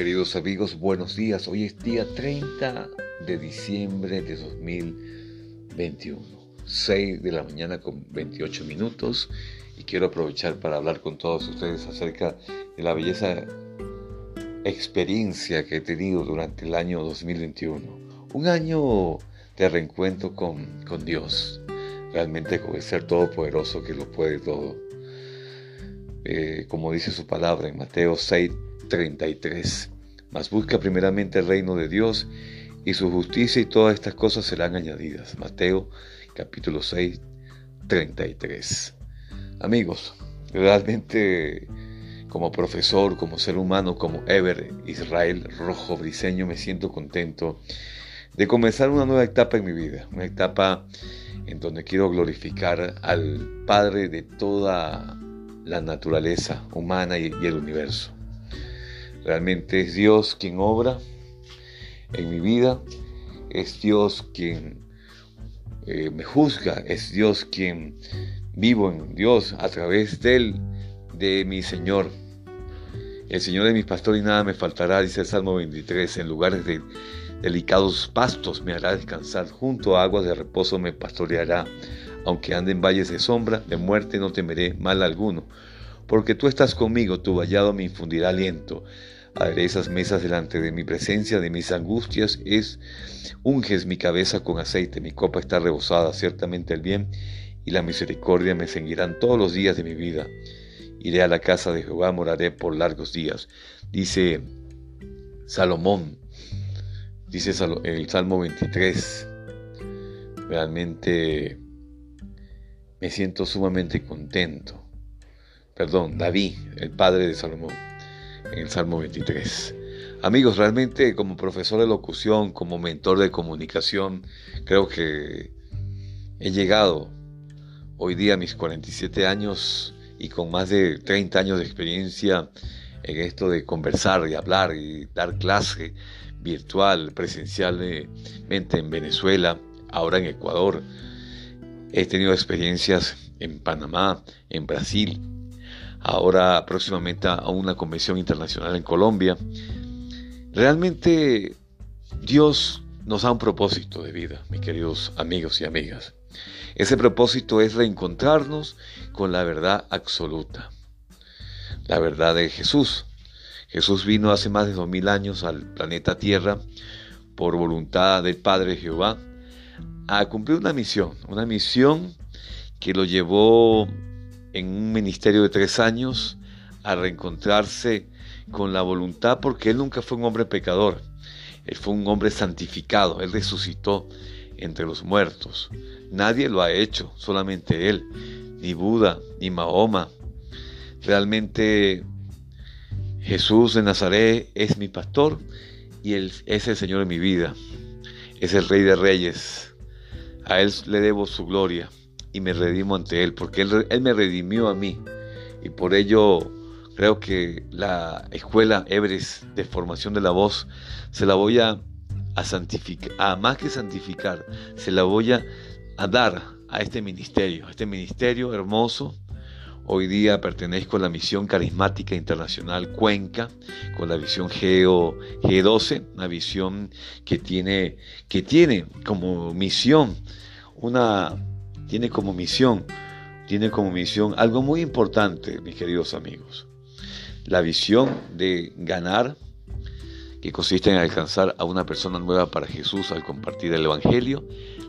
queridos amigos, buenos días. Hoy es día 30 de diciembre de 2021, 6 de la mañana con 28 minutos y quiero aprovechar para hablar con todos ustedes acerca de la belleza experiencia que he tenido durante el año 2021. Un año de reencuentro con, con Dios, realmente con el ser todopoderoso que lo puede todo. Eh, como dice su palabra en Mateo 6, 33. Mas busca primeramente el reino de Dios y su justicia y todas estas cosas serán añadidas. Mateo capítulo 6, 33. Amigos, realmente como profesor, como ser humano, como Ever Israel Rojo Briseño, me siento contento de comenzar una nueva etapa en mi vida, una etapa en donde quiero glorificar al Padre de toda la naturaleza humana y, y el universo. Realmente es Dios quien obra en mi vida, es Dios quien eh, me juzga, es Dios quien vivo en Dios a través de él, de mi Señor. El Señor es mi pastor y nada me faltará, dice el Salmo 23, en lugares de delicados pastos me hará descansar, junto a aguas de reposo me pastoreará, aunque ande en valles de sombra, de muerte no temeré mal alguno porque tú estás conmigo, tu vallado me infundirá aliento. esas mesas delante de mi presencia, de mis angustias, es unges mi cabeza con aceite, mi copa está rebosada, ciertamente el bien y la misericordia me seguirán todos los días de mi vida. Iré a la casa de Jehová, moraré por largos días. Dice Salomón, dice el Salmo 23, realmente me siento sumamente contento perdón, David, el padre de Salomón, en el Salmo 23. Amigos, realmente como profesor de locución, como mentor de comunicación, creo que he llegado hoy día a mis 47 años y con más de 30 años de experiencia en esto de conversar y hablar y dar clase virtual, presencialmente en Venezuela, ahora en Ecuador. He tenido experiencias en Panamá, en Brasil, ahora próximamente a una convención internacional en Colombia. Realmente Dios nos da un propósito de vida, mis queridos amigos y amigas. Ese propósito es reencontrarnos con la verdad absoluta, la verdad de Jesús. Jesús vino hace más de dos mil años al planeta Tierra por voluntad del Padre Jehová a cumplir una misión, una misión que lo llevó en un ministerio de tres años a reencontrarse con la voluntad porque él nunca fue un hombre pecador, él fue un hombre santificado, él resucitó entre los muertos. Nadie lo ha hecho, solamente él, ni Buda, ni Mahoma. Realmente Jesús de Nazaret es mi pastor y él es el Señor de mi vida, es el Rey de Reyes. A Él le debo su gloria y me redimo ante Él, porque Él, me redimió a mí. Y por ello creo que la escuela Ebres de formación de la voz se la voy a, a santificar, a más que santificar, se la voy a, a dar a este ministerio, a este ministerio hermoso. Hoy día pertenezco a la misión carismática internacional Cuenca, con la visión Geo, G12, una visión que tiene, que tiene como misión una tiene como misión, tiene como misión algo muy importante, mis queridos amigos. La visión de ganar, que consiste en alcanzar a una persona nueva para Jesús al compartir el Evangelio.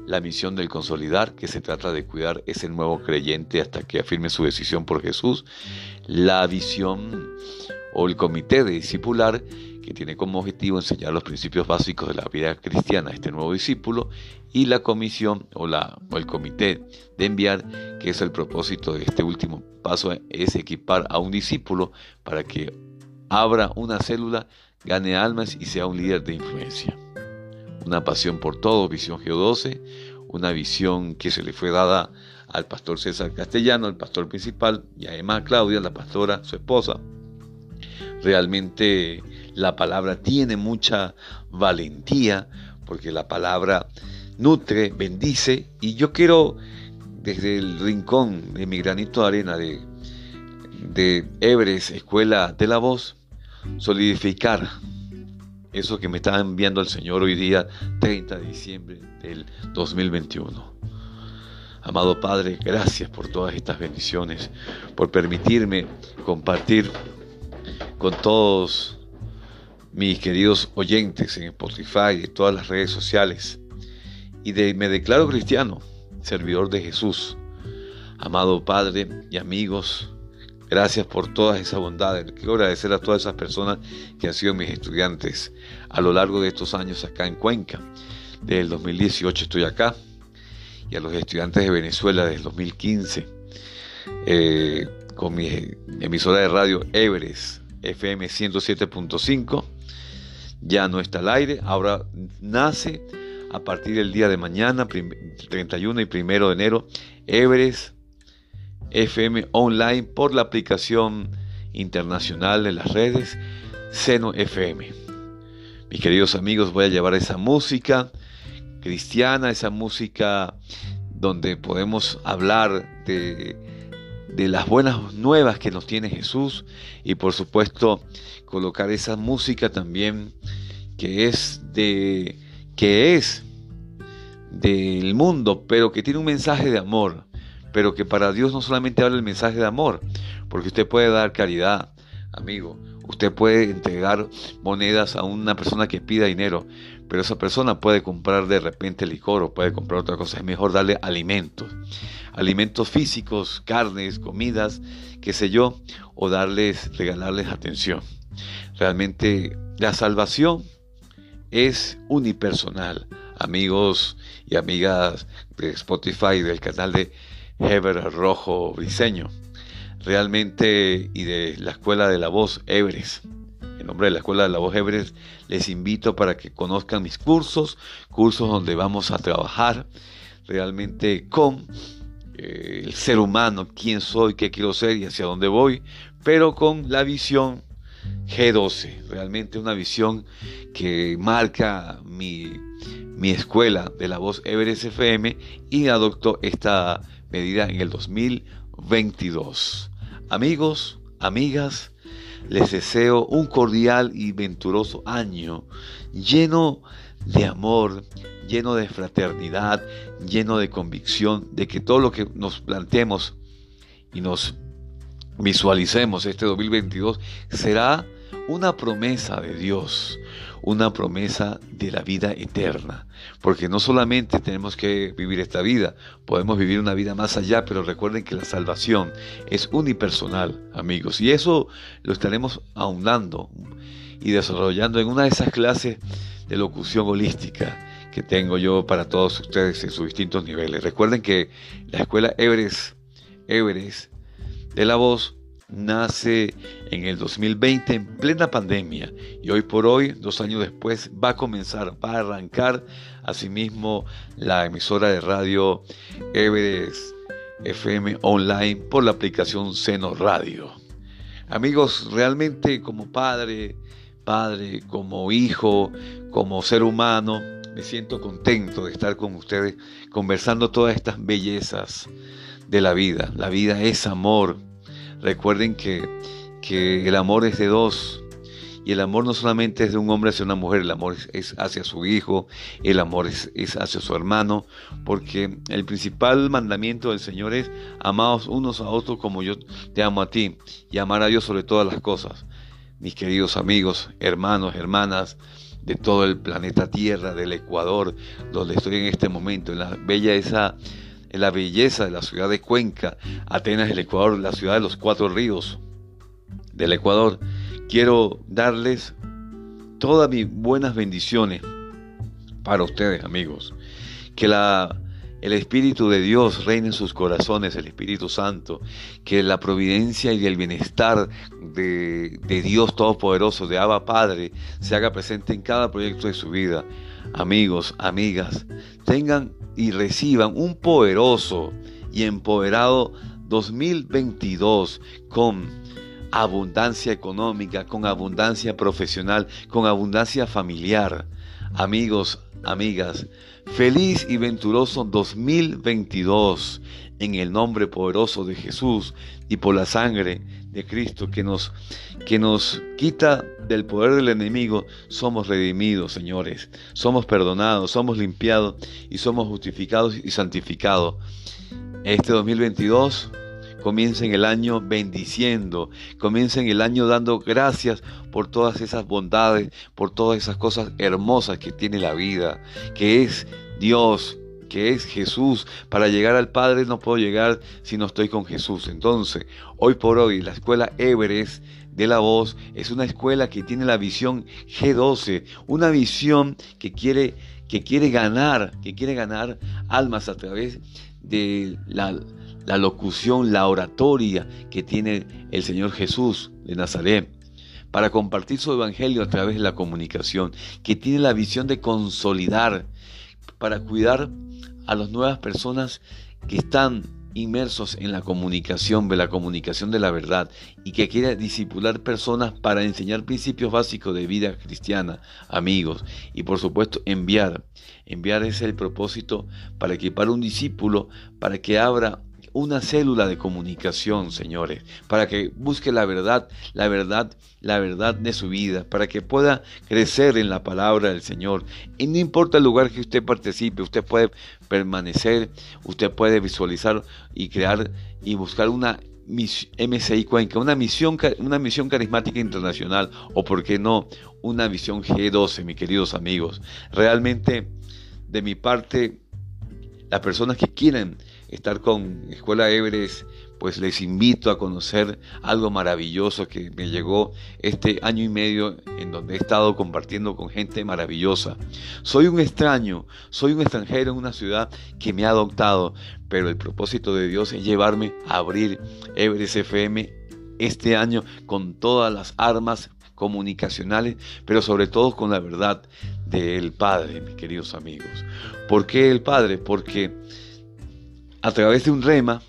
La misión del consolidar, que se trata de cuidar ese nuevo creyente hasta que afirme su decisión por Jesús. La visión o el comité de discipular, que tiene como objetivo enseñar los principios básicos de la vida cristiana a este nuevo discípulo, y la comisión o, la, o el comité de enviar, que es el propósito de este último paso, es equipar a un discípulo para que abra una célula, gane almas y sea un líder de influencia. Una pasión por todo, visión Geo 12, una visión que se le fue dada al pastor César Castellano, el pastor principal, y además Claudia, la pastora, su esposa. Realmente la palabra tiene mucha valentía, porque la palabra nutre, bendice, y yo quiero desde el rincón de mi granito de arena de, de Ebres, Escuela de la Voz, solidificar eso que me está enviando el Señor hoy día, 30 de diciembre del 2021. Amado Padre, gracias por todas estas bendiciones, por permitirme compartir con todos mis queridos oyentes en Spotify y todas las redes sociales. Y de, me declaro cristiano, servidor de Jesús. Amado Padre y amigos, Gracias por todas esas bondades. Quiero agradecer a todas esas personas que han sido mis estudiantes a lo largo de estos años acá en Cuenca. Desde el 2018 estoy acá. Y a los estudiantes de Venezuela desde el 2015. Eh, con mi emisora de radio Everest FM 107.5. Ya no está al aire. Ahora nace a partir del día de mañana, 31 y 1 de enero, Everest FM online por la aplicación internacional de las redes Seno FM. Mis queridos amigos, voy a llevar esa música cristiana, esa música donde podemos hablar de, de las buenas nuevas que nos tiene Jesús y por supuesto colocar esa música también que es de que es del mundo, pero que tiene un mensaje de amor pero que para Dios no solamente habla el mensaje de amor, porque usted puede dar caridad, amigo, usted puede entregar monedas a una persona que pida dinero, pero esa persona puede comprar de repente licor o puede comprar otra cosa, es mejor darle alimentos, alimentos físicos, carnes, comidas, qué sé yo, o darles, regalarles atención. Realmente la salvación es unipersonal. Amigos y amigas de Spotify, del canal de Heber Rojo Briseño, realmente y de la Escuela de la Voz Everest. En nombre de la Escuela de la Voz Everest, les invito para que conozcan mis cursos, cursos donde vamos a trabajar realmente con eh, el ser humano, quién soy, qué quiero ser y hacia dónde voy, pero con la visión G12, realmente una visión que marca mi, mi escuela de la voz Everest FM y adoptó esta medida en el 2022. Amigos, amigas, les deseo un cordial y venturoso año lleno de amor, lleno de fraternidad, lleno de convicción de que todo lo que nos planteemos y nos visualicemos este 2022 será una promesa de Dios, una promesa de la vida eterna. Porque no solamente tenemos que vivir esta vida, podemos vivir una vida más allá, pero recuerden que la salvación es unipersonal, amigos. Y eso lo estaremos ahondando y desarrollando en una de esas clases de locución holística que tengo yo para todos ustedes en sus distintos niveles. Recuerden que la escuela Everest, Everest de la voz nace en el 2020 en plena pandemia y hoy por hoy, dos años después, va a comenzar, va a arrancar asimismo la emisora de radio Everest FM online por la aplicación Seno Radio. Amigos, realmente como padre, padre, como hijo, como ser humano, me siento contento de estar con ustedes conversando todas estas bellezas de la vida. La vida es amor, Recuerden que, el amor es de dos. Y el amor no solamente es de un hombre hacia una mujer, el amor es, hacia su hijo, el amor es, es, hacia su hermano, porque el principal mandamiento del Señor es amados unos a otros como yo te amo a ti y amar a Dios sobre todas las cosas. Mis queridos amigos, hermanos, hermanas de todo el planeta Tierra, del Ecuador, donde estoy en este momento, en la bella esa en la belleza de la ciudad de Cuenca, Atenas, el Ecuador, la ciudad de los cuatro ríos del Ecuador. Quiero darles todas mis buenas bendiciones para ustedes, amigos. Que la, el Espíritu de Dios reine en sus corazones, el Espíritu Santo. Que la providencia y el bienestar de, de Dios Todopoderoso, de Abba Padre, se haga presente en cada proyecto de su vida. Amigos, amigas, tengan y reciban un poderoso y empoderado 2022 con abundancia económica, con abundancia profesional, con abundancia familiar. Amigos, amigas, Feliz y venturoso 2022 en el nombre poderoso de Jesús y por la sangre de Cristo que nos, que nos quita del poder del enemigo, somos redimidos, señores. Somos perdonados, somos limpiados y somos justificados y santificados. Este 2022 comienza en el año bendiciendo, comienza en el año dando gracias por todas esas bondades, por todas esas cosas hermosas que tiene la vida, que es Dios, que es Jesús. Para llegar al Padre no puedo llegar si no estoy con Jesús. Entonces, hoy por hoy, la escuela Everest de la voz es una escuela que tiene la visión G12, una visión que quiere, que quiere ganar, que quiere ganar almas a través de la, la locución, la oratoria que tiene el Señor Jesús de Nazaret para compartir su evangelio a través de la comunicación, que tiene la visión de consolidar, para cuidar a las nuevas personas que están inmersos en la comunicación, de la comunicación de la verdad y que quiere disipular personas para enseñar principios básicos de vida cristiana, amigos y por supuesto enviar. Enviar es el propósito para equipar un discípulo para que abra una célula de comunicación, señores, para que busque la verdad, la verdad, la verdad de su vida, para que pueda crecer en la palabra del Señor. Y no importa el lugar que usted participe, usted puede permanecer, usted puede visualizar y crear y buscar una MCI Cuenca, una misión, una misión carismática internacional, o por qué no, una visión G12, mis queridos amigos. Realmente, de mi parte, las personas que quieren estar con Escuela Everest, pues les invito a conocer algo maravilloso que me llegó este año y medio en donde he estado compartiendo con gente maravillosa. Soy un extraño, soy un extranjero en una ciudad que me ha adoptado, pero el propósito de Dios es llevarme a abrir Everest FM este año con todas las armas comunicacionales, pero sobre todo con la verdad del Padre, mis queridos amigos. ¿Por qué el Padre? Porque a través de un rema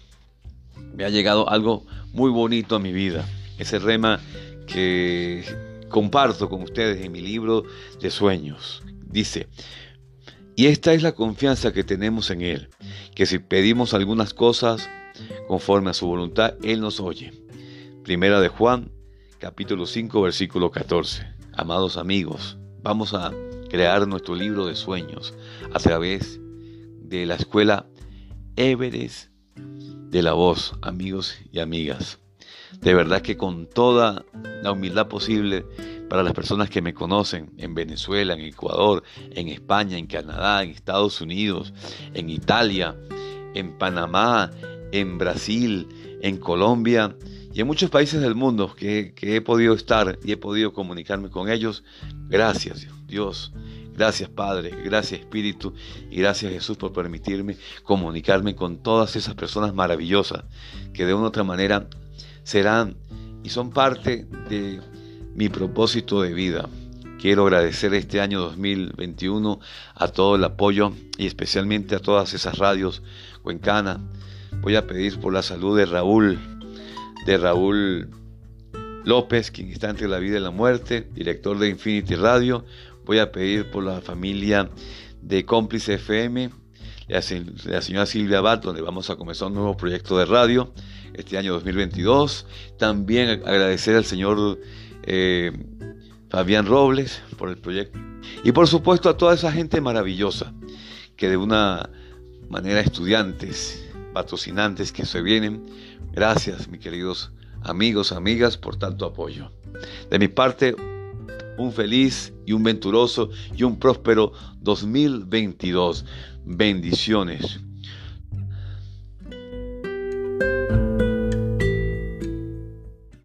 me ha llegado algo muy bonito a mi vida. Ese rema que comparto con ustedes en mi libro de sueños. Dice, y esta es la confianza que tenemos en Él, que si pedimos algunas cosas conforme a su voluntad, Él nos oye. Primera de Juan, capítulo 5, versículo 14. Amados amigos, vamos a crear nuestro libro de sueños a través de la escuela Everest de la voz, amigos y amigas. De verdad que con toda la humildad posible para las personas que me conocen en Venezuela, en Ecuador, en España, en Canadá, en Estados Unidos, en Italia, en Panamá, en Brasil, en Colombia y en muchos países del mundo que, que he podido estar y he podido comunicarme con ellos. Gracias Dios Gracias Padre, gracias Espíritu y gracias Jesús por permitirme comunicarme con todas esas personas maravillosas que de una u otra manera serán y son parte de mi propósito de vida. Quiero agradecer este año 2021 a todo el apoyo y especialmente a todas esas radios cuencanas. Voy a pedir por la salud de Raúl, de Raúl López, quien está entre la vida y la muerte, director de Infinity Radio. Voy a pedir por la familia de Cómplice FM, la, señora Silvia Abad, donde vamos a comenzar un nuevo proyecto de radio este año 2022. También agradecer al señor eh, Fabián Robles por el proyecto. Y por supuesto a toda esa gente maravillosa que de una manera estudiantes, patrocinantes que se vienen. Gracias, mis queridos amigos, amigas, por tanto apoyo. De mi parte, un feliz y un venturoso y un próspero 2022. Bendiciones.